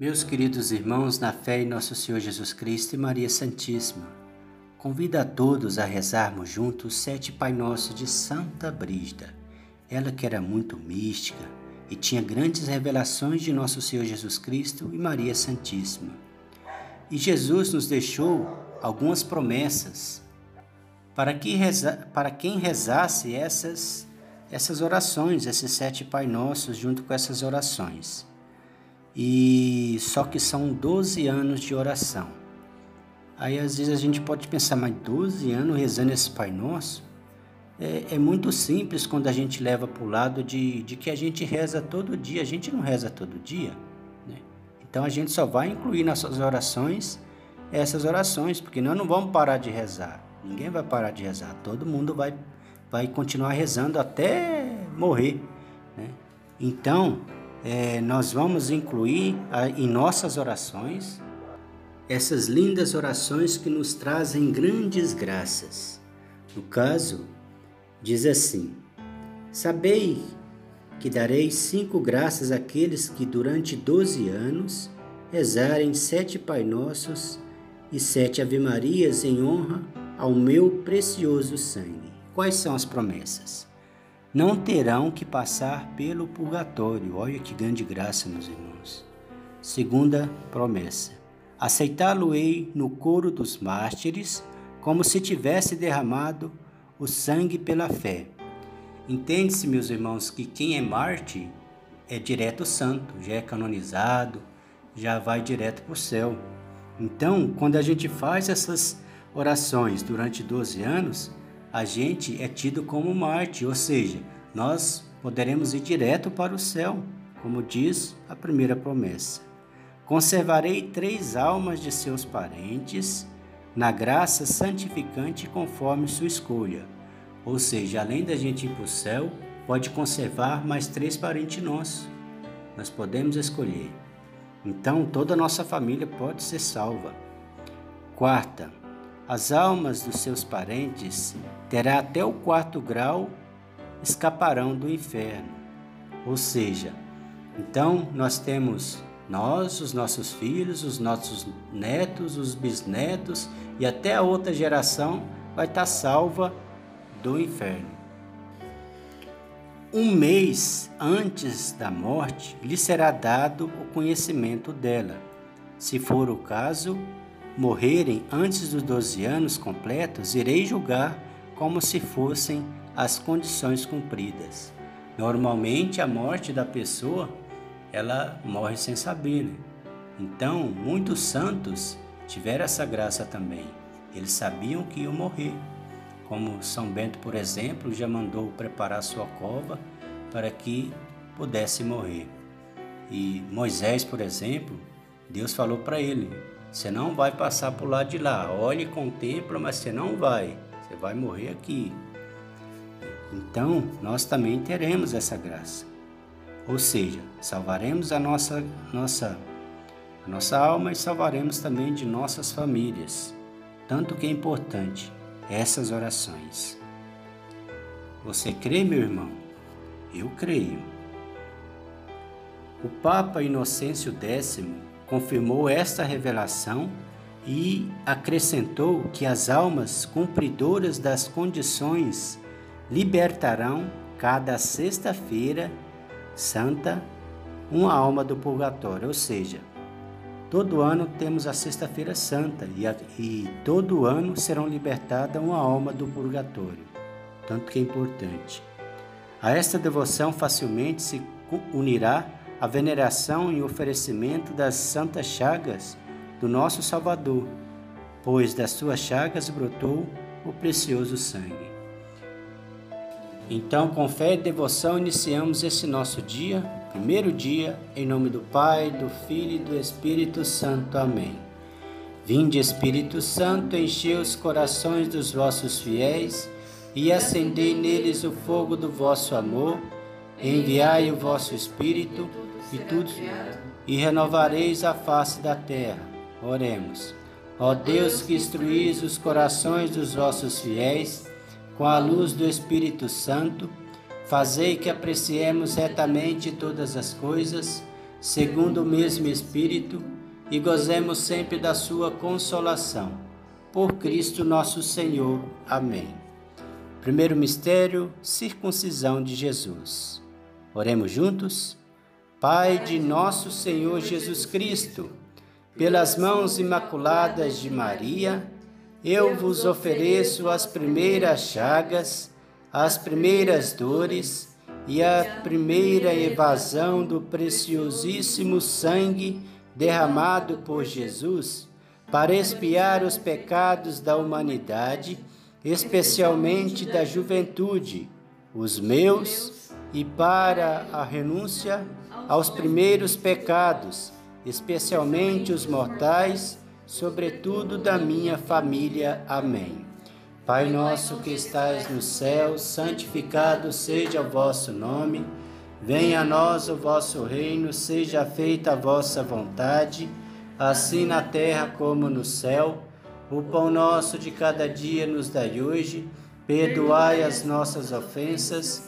Meus queridos irmãos, na fé em nosso Senhor Jesus Cristo e Maria Santíssima, convido a todos a rezarmos juntos o sete Pai Nosso de Santa Brígida. Ela que era muito mística e tinha grandes revelações de nosso Senhor Jesus Cristo e Maria Santíssima. E Jesus nos deixou algumas promessas para, que reza, para quem rezasse essas, essas orações, esses sete Pai Nossos, junto com essas orações. E só que são 12 anos de oração. Aí às vezes a gente pode pensar, mas 12 anos rezando esse Pai Nosso? É, é muito simples quando a gente leva para o lado de, de que a gente reza todo dia. A gente não reza todo dia. Né? Então a gente só vai incluir nas suas orações essas orações, porque nós não vamos parar de rezar. Ninguém vai parar de rezar. Todo mundo vai, vai continuar rezando até morrer. Né? Então, é, nós vamos incluir a, em nossas orações essas lindas orações que nos trazem grandes graças. No caso, diz assim: Sabei que darei cinco graças àqueles que durante doze anos rezarem sete Pai Nossos e sete Ave-Marias em honra ao meu precioso sangue. Quais são as promessas? Não terão que passar pelo purgatório. Olha que grande graça, meus irmãos. Segunda promessa: aceitá-lo-ei no coro dos mártires, como se tivesse derramado o sangue pela fé. Entende-se, meus irmãos, que quem é mártir é direto santo, já é canonizado, já vai direto para o céu. Então, quando a gente faz essas orações durante 12 anos, a gente é tido como mártir, ou seja, nós poderemos ir direto para o céu, como diz a primeira promessa. Conservarei três almas de seus parentes na graça santificante conforme sua escolha. Ou seja, além da gente ir para o céu, pode conservar mais três parentes nossos. Nós podemos escolher. Então toda a nossa família pode ser salva. Quarta, as almas dos seus parentes terá até o quarto grau escaparão do inferno. Ou seja, então nós temos nós, os nossos filhos, os nossos netos, os bisnetos e até a outra geração vai estar salva do inferno. Um mês antes da morte lhe será dado o conhecimento dela. Se for o caso, morrerem antes dos 12 anos completos, irei julgar como se fossem as condições cumpridas. Normalmente a morte da pessoa, ela morre sem saber, né? Então, muitos santos tiveram essa graça também. Eles sabiam que iam morrer. Como São Bento, por exemplo, já mandou preparar sua cova para que pudesse morrer. E Moisés, por exemplo, Deus falou para ele: você não vai passar por lado de lá. Olhe e contempla, mas você não vai. Você vai morrer aqui. Então, nós também teremos essa graça. Ou seja, salvaremos a nossa, nossa, a nossa alma e salvaremos também de nossas famílias. Tanto que é importante essas orações. Você crê, meu irmão? Eu creio. O Papa Inocêncio X confirmou esta revelação e acrescentou que as almas cumpridoras das condições libertarão cada sexta-feira santa uma alma do purgatório, ou seja, todo ano temos a sexta-feira santa e, a, e todo ano serão libertada uma alma do purgatório, tanto que é importante. A esta devoção facilmente se unirá a veneração e oferecimento das santas chagas do nosso Salvador, pois das suas chagas brotou o precioso sangue. Então, com fé e devoção, iniciamos esse nosso dia, primeiro dia, em nome do Pai, do Filho e do Espírito Santo. Amém. Vinde, Espírito Santo, enchei os corações dos vossos fiéis e acendei neles o fogo do vosso amor. Enviai o vosso Espírito e tudo e renovareis a face da terra. Oremos. Ó Deus que instruís os corações dos vossos fiéis com a luz do Espírito Santo, fazei que apreciemos retamente todas as coisas, segundo o mesmo Espírito, e gozemos sempre da sua consolação. Por Cristo nosso Senhor. Amém. Primeiro mistério, circuncisão de Jesus. Oremos juntos? Pai de nosso Senhor Jesus Cristo, pelas mãos imaculadas de Maria, eu vos ofereço as primeiras chagas, as primeiras dores e a primeira evasão do preciosíssimo sangue derramado por Jesus para expiar os pecados da humanidade, especialmente da juventude, os meus, e para a renúncia aos primeiros pecados, especialmente os mortais, sobretudo da minha família. Amém. Pai nosso que estais no céu, santificado seja o vosso nome. Venha a nós o vosso reino, seja feita a vossa vontade, assim na terra como no céu. O pão nosso de cada dia nos dai hoje. Perdoai as nossas ofensas,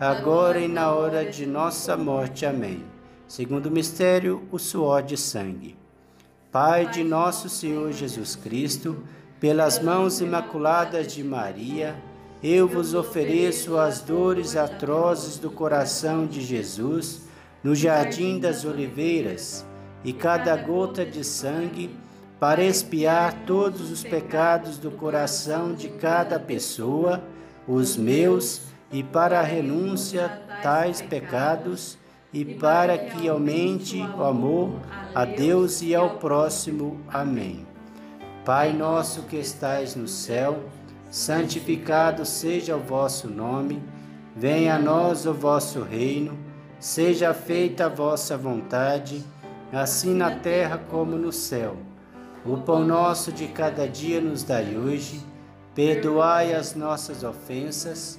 agora e na hora de nossa morte. Amém. Segundo mistério, o suor de sangue. Pai de nosso Senhor Jesus Cristo, pelas mãos imaculadas de Maria, eu vos ofereço as dores atrozes do coração de Jesus no jardim das oliveiras, e cada gota de sangue para expiar todos os pecados do coração de cada pessoa, os meus, e para a renúncia tais pecados, e para que aumente o amor a Deus e ao próximo. Amém. Pai nosso que estais no céu, santificado seja o vosso nome, venha a nós o vosso reino, seja feita a vossa vontade, assim na terra como no céu. O pão nosso de cada dia nos dai hoje, perdoai as nossas ofensas,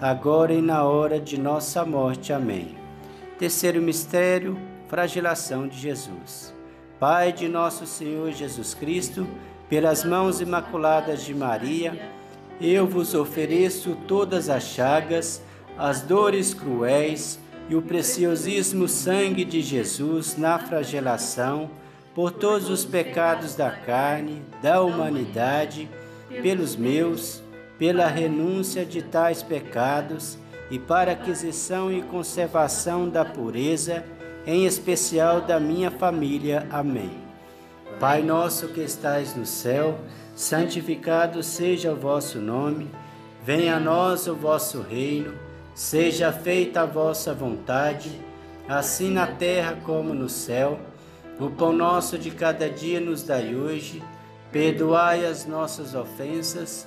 agora e na hora de nossa morte. Amém. Terceiro mistério, flagelação de Jesus. Pai de nosso Senhor Jesus Cristo, pelas mãos imaculadas de Maria, eu vos ofereço todas as chagas, as dores cruéis e o preciosíssimo sangue de Jesus na flagelação por todos os pecados da carne, da humanidade, pelos meus, pela renúncia de tais pecados e para aquisição e conservação da pureza, em especial da minha família. Amém. Pai nosso que estais no céu, santificado seja o vosso nome, venha a nós o vosso reino, seja feita a vossa vontade, assim na terra como no céu. O pão nosso de cada dia nos dai hoje, perdoai as nossas ofensas,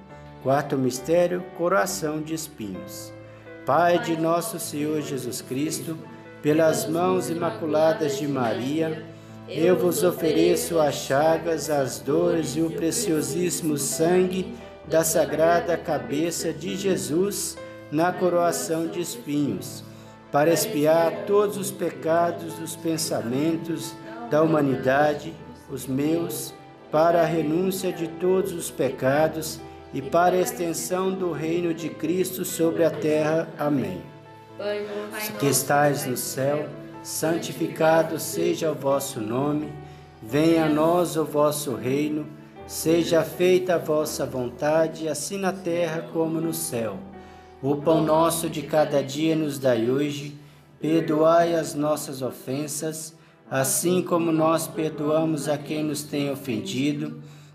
Quarto mistério, coração de espinhos. Pai de nosso Senhor Jesus Cristo, pelas mãos imaculadas de Maria, eu vos ofereço as chagas, as dores e o preciosíssimo sangue da sagrada cabeça de Jesus na coroação de espinhos, para expiar todos os pecados dos pensamentos da humanidade, os meus, para a renúncia de todos os pecados e para a extensão do reino de Cristo sobre a terra. Amém. Que estais no céu, santificado seja o vosso nome, venha a nós o vosso reino, seja feita a vossa vontade, assim na terra como no céu. O pão nosso de cada dia nos dai hoje, perdoai as nossas ofensas, assim como nós perdoamos a quem nos tem ofendido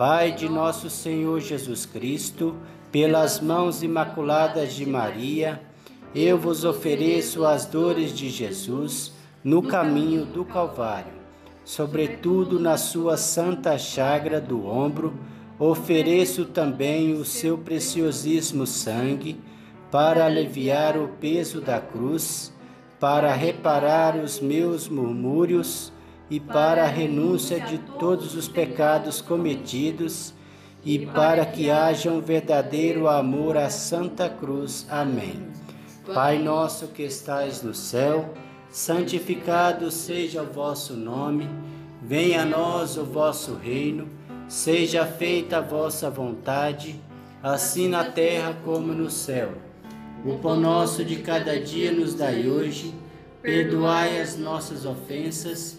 Pai de nosso Senhor Jesus Cristo, pelas mãos imaculadas de Maria, eu vos ofereço as dores de Jesus no caminho do Calvário. Sobretudo na sua santa chagra do ombro, ofereço também o seu preciosíssimo sangue para aliviar o peso da cruz, para reparar os meus murmúrios e para a renúncia de todos os pecados cometidos e para que haja um verdadeiro amor à Santa Cruz. Amém. Pai nosso que estais no céu, santificado seja o vosso nome, venha a nós o vosso reino, seja feita a vossa vontade, assim na terra como no céu. O pão nosso de cada dia nos dai hoje, perdoai as nossas ofensas,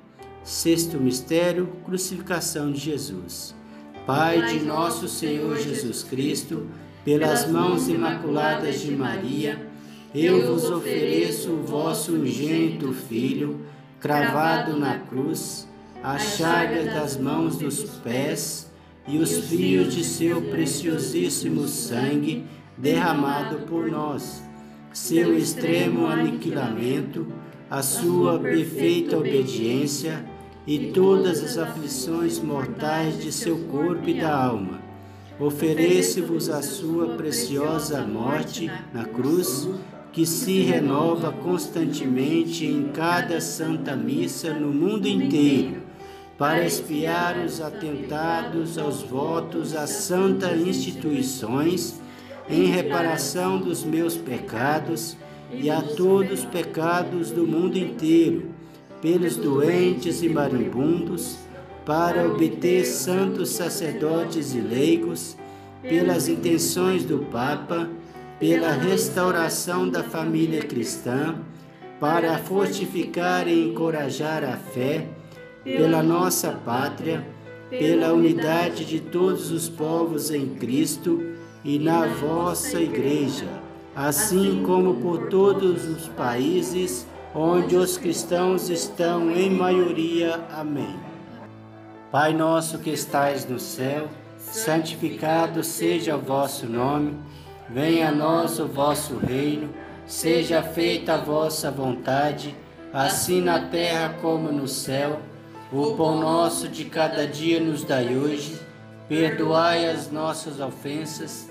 Sexto mistério, crucificação de Jesus. Pai de nosso Senhor Jesus Cristo, pelas mãos imaculadas de Maria, eu vos ofereço o vosso unigênito Filho, cravado na cruz, as chagas das mãos dos pés e os fios de seu preciosíssimo sangue derramado por nós, seu extremo aniquilamento, a sua perfeita obediência e todas as aflições mortais de seu corpo e da alma. Ofereço-vos a sua preciosa morte na cruz, que se renova constantemente em cada santa missa no mundo inteiro, para espiar os atentados aos votos às santas instituições, em reparação dos meus pecados e a todos os pecados do mundo inteiro, pelos doentes e marimbundos, para obter santos sacerdotes e leigos, pelas intenções do Papa, pela restauração da família cristã, para fortificar e encorajar a fé, pela nossa pátria, pela unidade de todos os povos em Cristo e na vossa Igreja assim como por todos os países onde os cristãos estão em maioria. Amém. Pai nosso que estais no céu, santificado seja o vosso nome, venha a nós o vosso reino, seja feita a vossa vontade, assim na terra como no céu. O pão nosso de cada dia nos dai hoje, perdoai as nossas ofensas,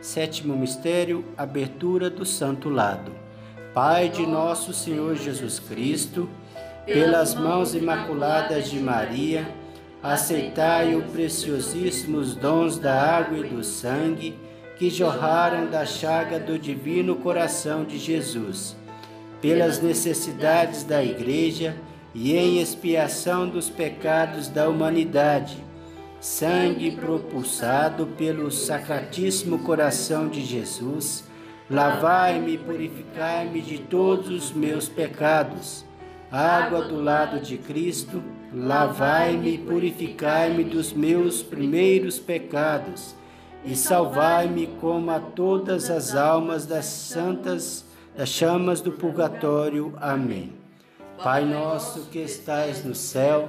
Sétimo mistério, abertura do santo lado. Pai de nosso Senhor Jesus Cristo, pelas mãos imaculadas de Maria, aceitai os preciosíssimos dons da água e do sangue que jorraram da chaga do divino coração de Jesus, pelas necessidades da Igreja e em expiação dos pecados da humanidade. Sangue propulsado pelo Sacratíssimo Coração de Jesus, lavai-me e purificai-me de todos os meus pecados. Água do lado de Cristo, lavai-me e purificai-me dos meus primeiros pecados e salvai-me como a todas as almas das santas das chamas do purgatório. Amém. Pai nosso que estais no céu,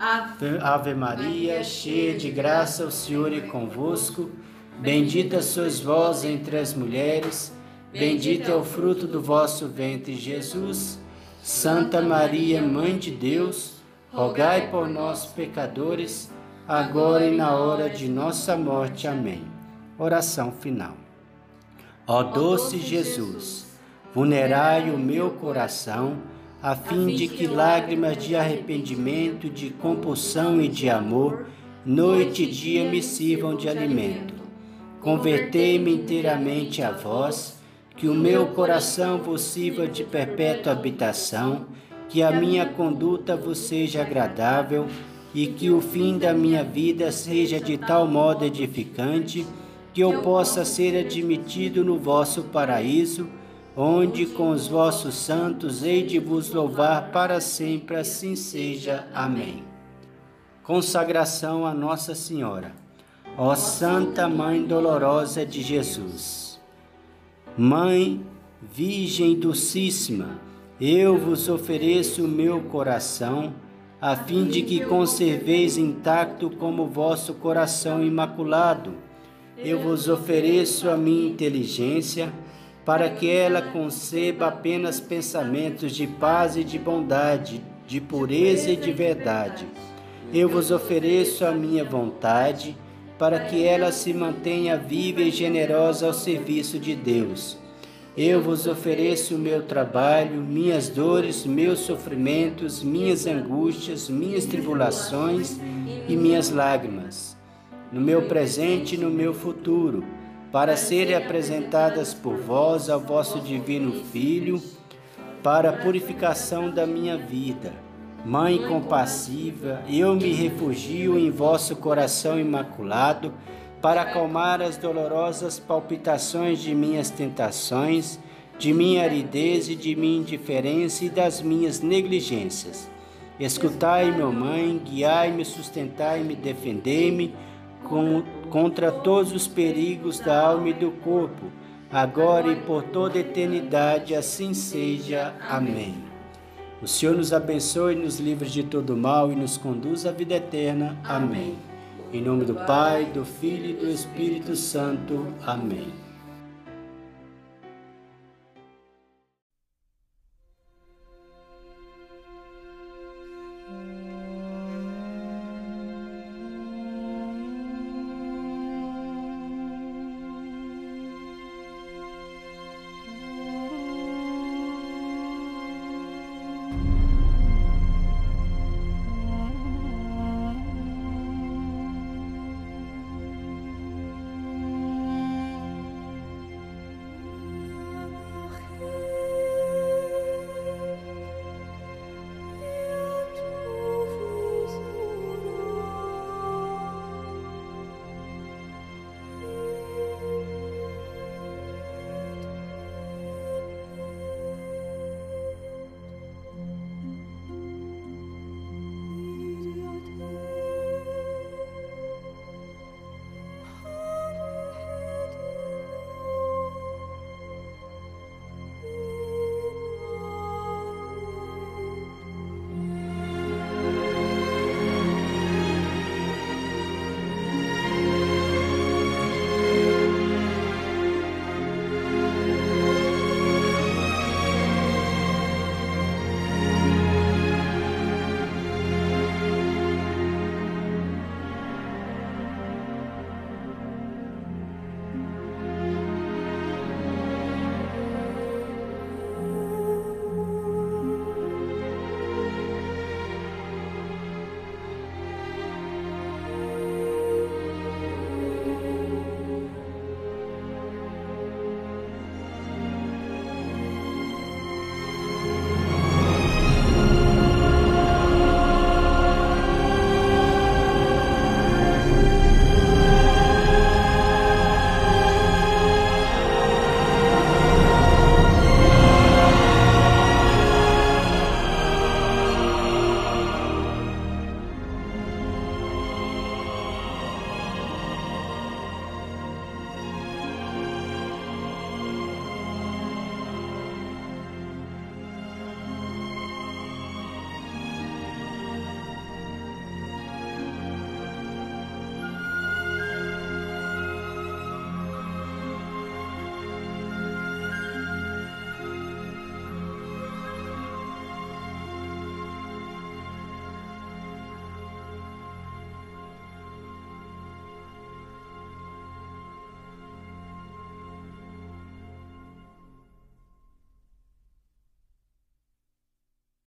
Ave Maria, cheia de graça, o Senhor é convosco. Bendita sois vós entre as mulheres, bendito é o fruto do vosso ventre, Jesus. Santa Maria, Mãe de Deus, rogai por nós, pecadores, agora e na hora de nossa morte. Amém. Oração final. Ó doce Jesus, vulnerai o meu coração, a fim de que lágrimas de arrependimento, de compulsão e de amor, noite e dia me sirvam de alimento. Convertei-me inteiramente a vós, que o meu coração vos sirva de perpétua habitação, que a minha conduta vos seja agradável e que o fim da minha vida seja de tal modo edificante que eu possa ser admitido no vosso paraíso, onde com os vossos santos hei de vos louvar para sempre, assim seja. Amém. Consagração a Nossa Senhora. Ó Santa Mãe Dolorosa de Jesus, Mãe Virgem Docíssima, eu vos ofereço o meu coração a fim de que conserveis intacto como vosso coração imaculado. Eu vos ofereço a minha inteligência, para que ela conceba apenas pensamentos de paz e de bondade, de pureza e de verdade. Eu vos ofereço a minha vontade, para que ela se mantenha viva e generosa ao serviço de Deus eu vos ofereço o meu trabalho, minhas dores, meus sofrimentos, minhas angústias, minhas tribulações e minhas lágrimas, no meu presente e no meu futuro, para serem apresentadas por vós ao vosso divino Filho, para a purificação da minha vida. Mãe compassiva, eu me refugio em vosso coração imaculado para acalmar as dolorosas palpitações de minhas tentações, de minha aridez e de minha indiferença e das minhas negligências. Escutai, meu mãe, guiai-me, sustentai-me, defendei-me contra todos os perigos da alma e do corpo, agora e por toda eternidade, assim seja. Amém. O Senhor nos abençoe, nos livre de todo mal e nos conduz à vida eterna. Amém. Em nome do Pai, do Filho e do Espírito Santo. Amém.